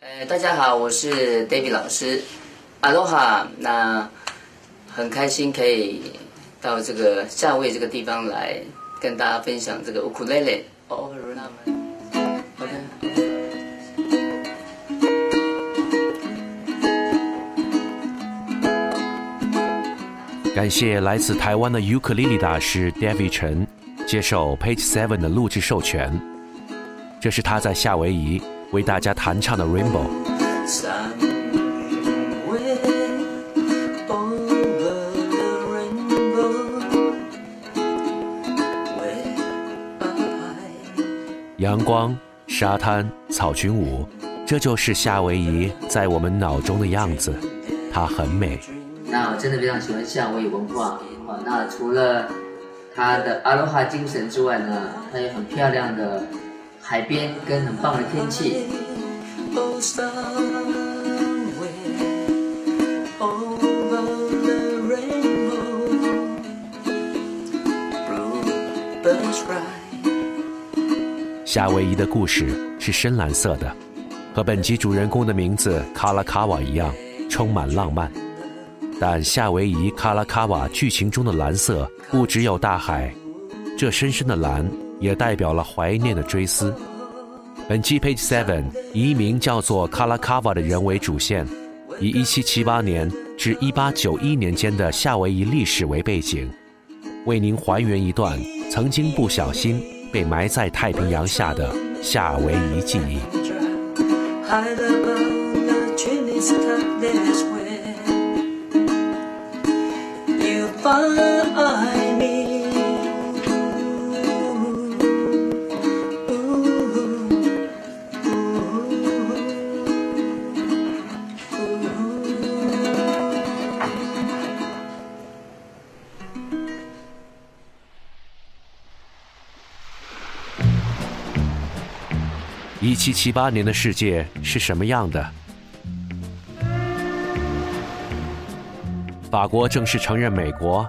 呃，大家好，我是 David 老师，阿罗哈。那很开心可以到这个夏威夷这个地方来跟大家分享这个乌克丽丽。哦，那么，OK。感谢来自台湾的尤克里里大师 David 陈接受 Page Seven 的录制授权。这是他在夏威夷为大家弹唱的《Rainbow》。阳光、沙滩、草裙舞，这就是夏威夷在我们脑中的样子。它很美。那我真的非常喜欢夏威夷文化。那除了它的阿罗哈精神之外呢，它有很漂亮的海边跟很棒的天气。夏威夷的故事是深蓝色的，和本集主人公的名字卡拉卡瓦一样，充满浪漫。但夏威夷卡拉卡瓦剧情中的蓝色不只有大海，这深深的蓝也代表了怀念的追思。本期 Page Seven 以一名叫做卡拉卡瓦的人为主线，以1778年至1891年间的夏威夷历史为背景，为您还原一段曾经不小心被埋在太平洋下的夏威夷记忆。一七七八年的世界是什么样的？法国正式承认美国。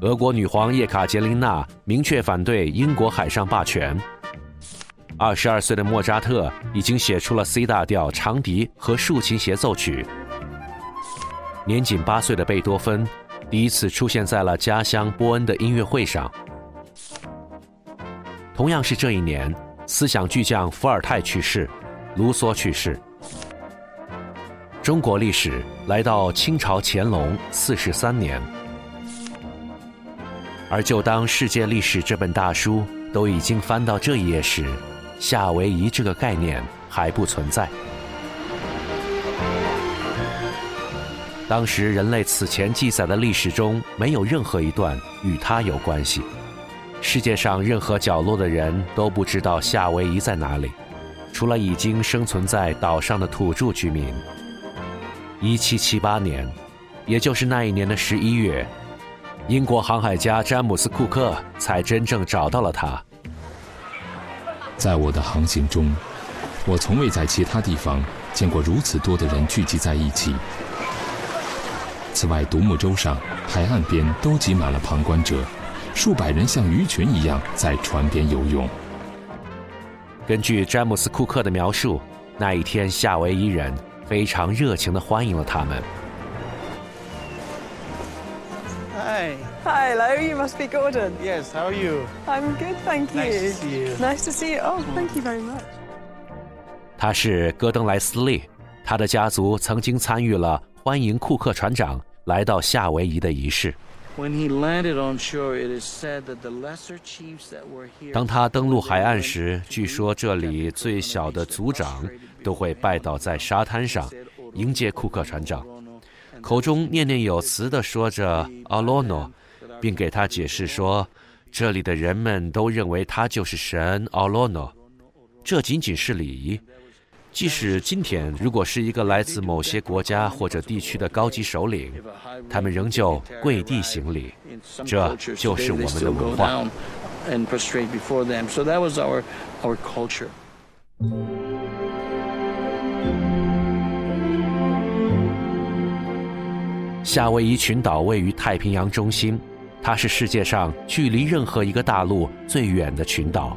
俄国女皇叶卡捷琳娜明确反对英国海上霸权。二十二岁的莫扎特已经写出了 C 大调长笛和竖琴协奏曲。年仅八岁的贝多芬第一次出现在了家乡波恩的音乐会上。同样是这一年，思想巨匠伏尔泰去世，卢梭去世。中国历史来到清朝乾隆四十三年，而就当世界历史这本大书都已经翻到这一页时，夏威夷这个概念还不存在。当时人类此前记载的历史中，没有任何一段与它有关系。世界上任何角落的人都不知道夏威夷在哪里，除了已经生存在岛上的土著居民。一七七八年，也就是那一年的十一月，英国航海家詹姆斯·库克才真正找到了它。在我的航行中，我从未在其他地方见过如此多的人聚集在一起。此外，独木舟上、海岸边都挤满了旁观者，数百人像鱼群一样在船边游泳。根据詹姆斯·库克的描述，那一天夏威夷人非常热情地欢迎了他们。Hi. Hello, you must be Gordon. Yes, how are you? I'm good, thank you. Nice to see you. Nice to see you. Oh, thank you very much. 他是戈登·莱斯利，他的家族曾经参与了欢迎库克船长来到夏威夷的仪式。When he landed on shore, it is said that the lesser chiefs that were here. 当他登陆海岸时，据说这里最小的族长都会拜倒在沙滩上，迎接库克船长，口中念念有词地说着“阿罗诺”，并给他解释说，这里的人们都认为他就是神阿罗诺，这仅仅是礼仪。即使今天，如果是一个来自某些国家或者地区的高级首领，他们仍旧跪地行礼。这就是我们的文化。夏威夷群岛位于太平洋中心，它是世界上距离任何一个大陆最远的群岛，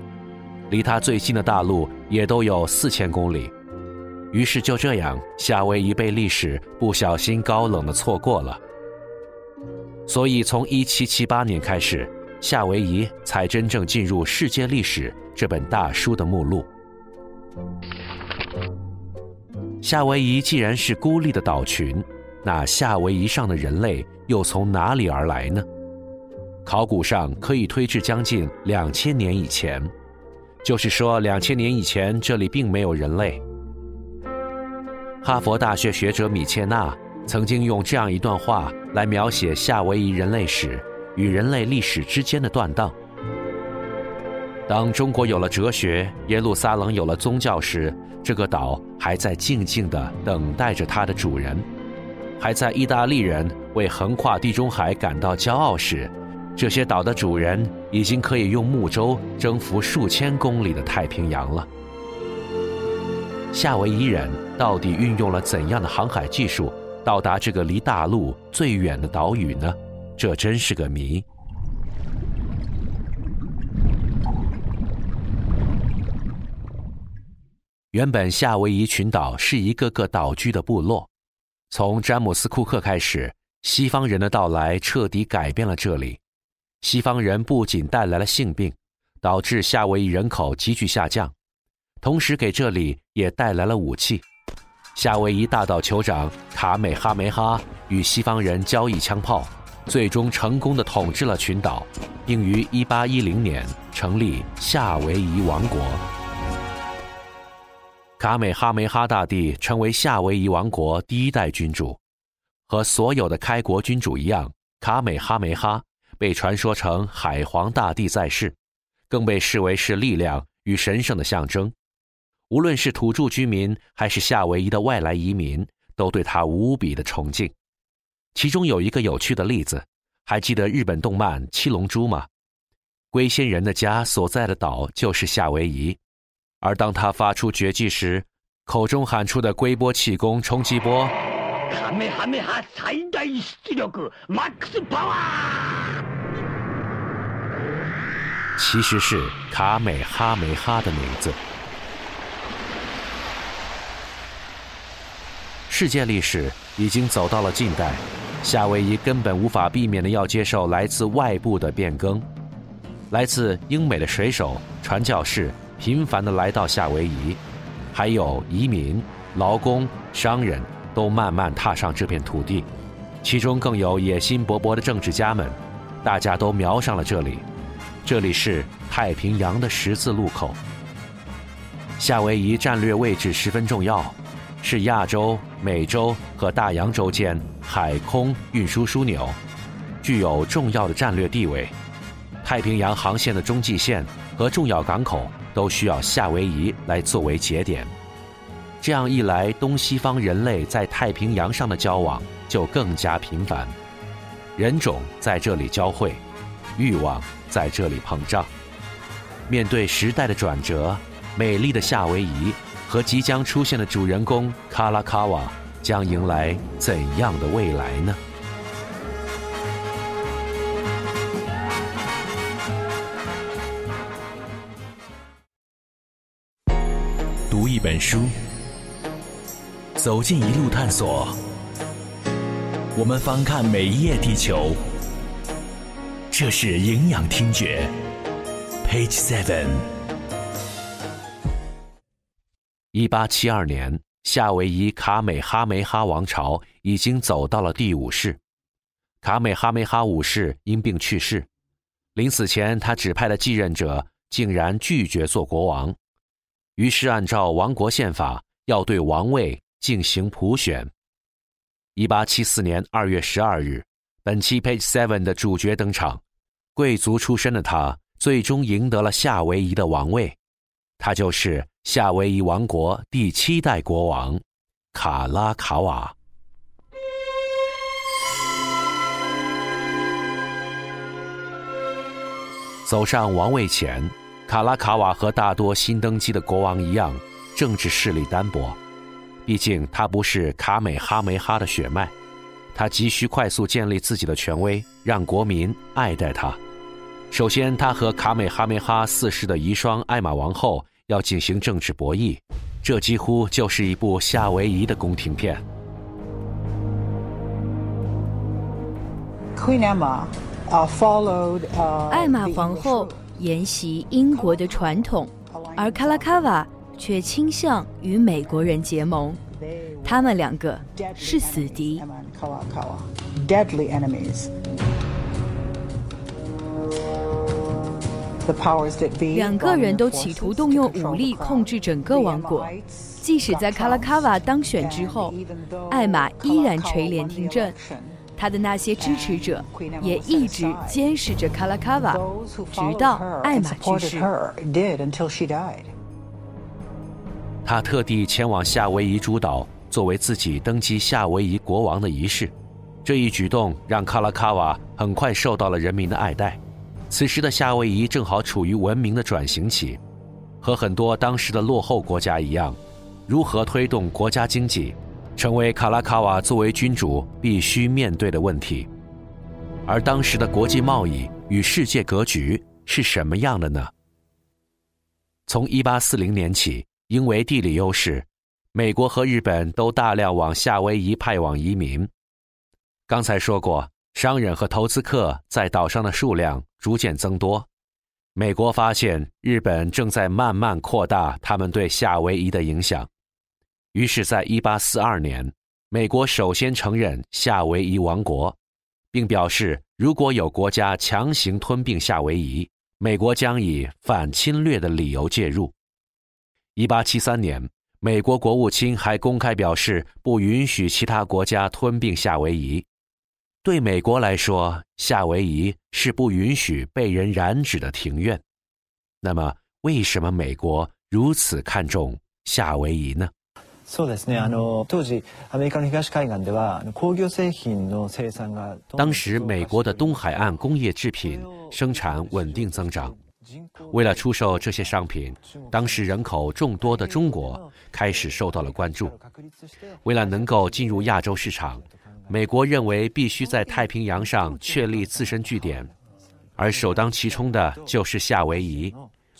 离它最近的大陆也都有四千公里。于是就这样，夏威夷被历史不小心高冷的错过了。所以从1778年开始，夏威夷才真正进入世界历史这本大书的目录。夏威夷既然是孤立的岛群，那夏威夷上的人类又从哪里而来呢？考古上可以推至将近两千年以前，就是说两千年以前这里并没有人类。哈佛大学学者米切纳曾经用这样一段话来描写夏威夷人类史与人类历史之间的断档。当中国有了哲学，耶路撒冷有了宗教时，这个岛还在静静地等待着它的主人；还在意大利人为横跨地中海感到骄傲时，这些岛的主人已经可以用木舟征服数千公里的太平洋了。夏威夷人到底运用了怎样的航海技术到达这个离大陆最远的岛屿呢？这真是个谜。原本夏威夷群岛是一个个岛居的部落，从詹姆斯·库克开始，西方人的到来彻底改变了这里。西方人不仅带来了性病，导致夏威夷人口急剧下降，同时给这里也带来了武器。夏威夷大岛酋长卡美哈梅哈与西方人交易枪炮，最终成功的统治了群岛，并于1810年成立夏威夷王国。卡美哈梅哈大帝成为夏威夷王国第一代君主，和所有的开国君主一样，卡美哈梅哈被传说成海皇大帝在世，更被视为是力量与神圣的象征。无论是土著居民还是夏威夷的外来移民，都对他无比的崇敬。其中有一个有趣的例子，还记得日本动漫《七龙珠》吗？龟仙人的家所在的岛就是夏威夷。而当他发出绝技时，口中喊出的龟波气功冲击波，其实是卡美哈梅哈的名字。世界历史已经走到了近代，夏威夷根本无法避免的要接受来自外部的变更，来自英美的水手、传教士。频繁的来到夏威夷，还有移民、劳工、商人，都慢慢踏上这片土地。其中更有野心勃勃的政治家们，大家都瞄上了这里。这里是太平洋的十字路口。夏威夷战略位置十分重要，是亚洲、美洲和大洋洲间海空运输枢纽，具有重要的战略地位。太平洋航线的中继线和重要港口。都需要夏威夷来作为节点，这样一来，东西方人类在太平洋上的交往就更加频繁，人种在这里交汇，欲望在这里膨胀。面对时代的转折，美丽的夏威夷和即将出现的主人公卡拉卡瓦将迎来怎样的未来呢？读一本书，走进一路探索。我们翻看每一页地球，这是营养听觉。Page Seven。一八七二年，夏威夷卡美哈梅哈王朝已经走到了第五世。卡美哈梅哈五世因病去世，临死前，他指派的继任者竟然拒绝做国王。于是，按照王国宪法，要对王位进行普选。一八七四年二月十二日，本期 Page Seven 的主角登场，贵族出身的他最终赢得了夏威夷的王位，他就是夏威夷王国第七代国王卡拉卡瓦。走上王位前。卡拉卡瓦和大多新登基的国王一样，政治势力单薄。毕竟他不是卡美哈梅哈的血脉，他急需快速建立自己的权威，让国民爱戴他。首先，他和卡美哈梅哈四世的遗孀艾玛王后要进行政治博弈，这几乎就是一部夏威夷的宫廷片。Queen Emma, followed. 艾玛皇后沿袭英国的传统，而卡拉卡瓦却倾向与美国人结盟。他们两个是死敌，deadly enemies. 两个人都企图动用武力控制整个王国。即使在卡拉卡瓦当选之后，艾玛依然垂帘听政。他的那些支持者也一直监视着卡拉卡瓦，直到艾玛去世。他特地前往夏威夷诸岛，作为自己登基夏威夷国王的仪式。这一举动让卡拉卡瓦很快受到了人民的爱戴。此时的夏威夷正好处于文明的转型期，和很多当时的落后国家一样，如何推动国家经济，成为卡拉卡瓦作为君主必须面对的问题。而当时的国际贸易与世界格局是什么样的呢？从1840年起，因为地理优势，美国和日本都大量往夏威夷派往移民。刚才说过，商人和投资客在岛上的数量逐渐增多。美国发现日本正在慢慢扩大他们对夏威夷的影响，于是，在1842年，美国首先承认夏威夷王国，并表示如果有国家强行吞并夏威夷，美国将以反侵略的理由介入。一八七三年，美国国务卿还公开表示不允许其他国家吞并夏威夷。对美国来说，夏威夷是不允许被人染指的庭院。那么，为什么美国如此看重夏威夷呢？そうですね。あの当時アメリカの東海岸ではあの工業製品の生産が当时，美国的东海岸工业制品生产稳定增长。为了出售这些商品，当时人口众多的中国开始受到了关注。为了能够进入亚洲市场， 美国认为必须在太平洋上确立自身据点，而首当其冲的就是夏威夷。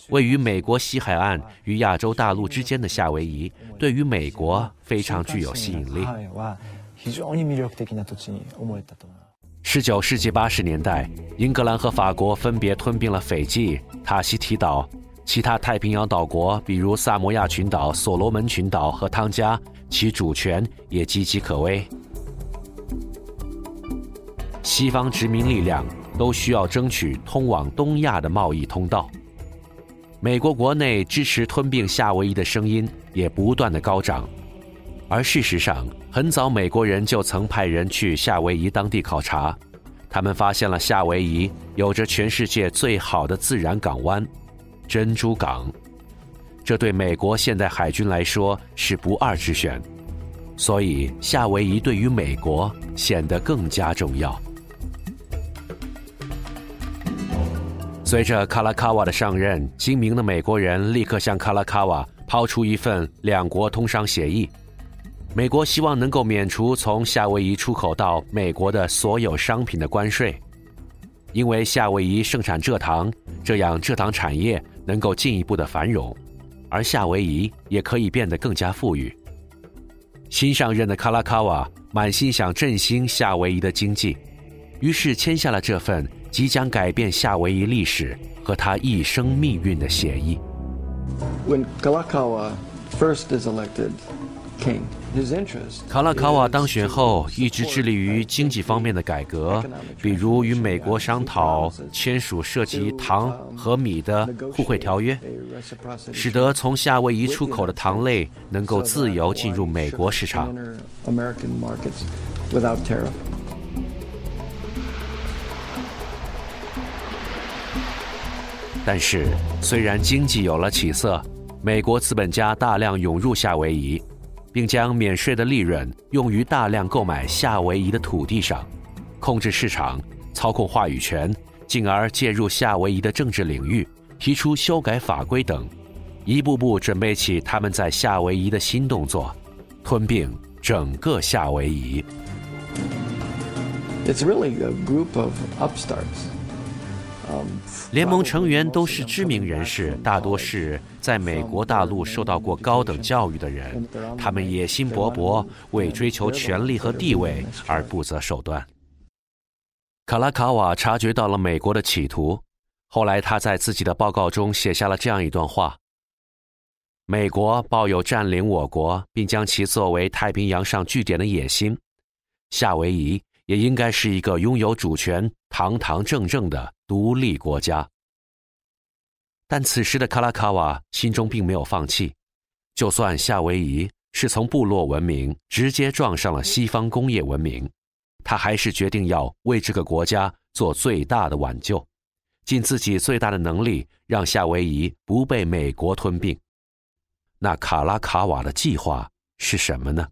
位于美国西海岸与亚洲大陆之间的夏威夷，对于美国非常具有吸引力。はいは非常に魅力的な土地に思えたと思います。十九世纪八十年代，英格兰和法国分别吞并了斐济、塔希提岛，其他太平洋岛国，比如萨摩亚群岛、所罗门群岛和汤加，其主权也岌岌可危。 西方殖民力量都需要争取通往东亚的贸易通道。美国国内支持吞并夏威夷的声音也不断的高涨。而事实上，很早美国人就曾派人去夏威夷当地考察，他们发现了夏威夷有着全世界最好的自然港湾——珍珠港。这对美国现代海军来说是不二之选，所以夏威夷对于美国显得更加重要。随着卡拉卡瓦的上任，精明的美国人立刻向卡拉卡瓦抛出一份两国通商协议。美国希望能够免除从夏威夷出口到美国的所有商品的关税，因为夏威夷盛产蔗糖，这样蔗糖产业能够进一步的繁荣，而夏威夷也可以变得更加富裕。新上任的卡拉卡瓦满心想振兴夏威夷的经济，于是签下了这份即将改变夏威夷历史和他一生命运的协议。When Kalakaua first is elected king, his interest 卡拉卡瓦当选后，一直致力于经济方面的改革，比如与美国商讨签署涉及糖和米的互惠条约，使得从夏威夷出口的糖类能够自由进入美国市场。但是，虽然经济有了起色，美国资本家大量涌入夏威夷，并将免税的利润用于大量购买夏威夷的土地上，控制市场、操控话语权，进而介入夏威夷的政治领域，提出修改法规等，一步步准备起他们在夏威夷的新动作，吞并整个夏威夷。It's really a group of upstarts 联盟成员都是知名人士，大多是在美国大陆受到过高等教育的人，他们野心勃勃，为追求权力和地位而不择手段。卡拉卡瓦察觉到了美国的企图，后来他在自己的报告中写下了这样一段话：美国抱有占领我国并将其作为太平洋上据点的野心，夏威夷也应该是一个拥有主权、堂堂正正的独立国家。但此时的卡拉卡瓦心中并没有放弃，就算夏威夷是从部落文明直接撞上了西方工业文明。他还是决定要为这个国家做最大的挽救，尽自己最大的能力，让夏威夷不被美国吞并。那卡拉卡瓦的计划是什么呢？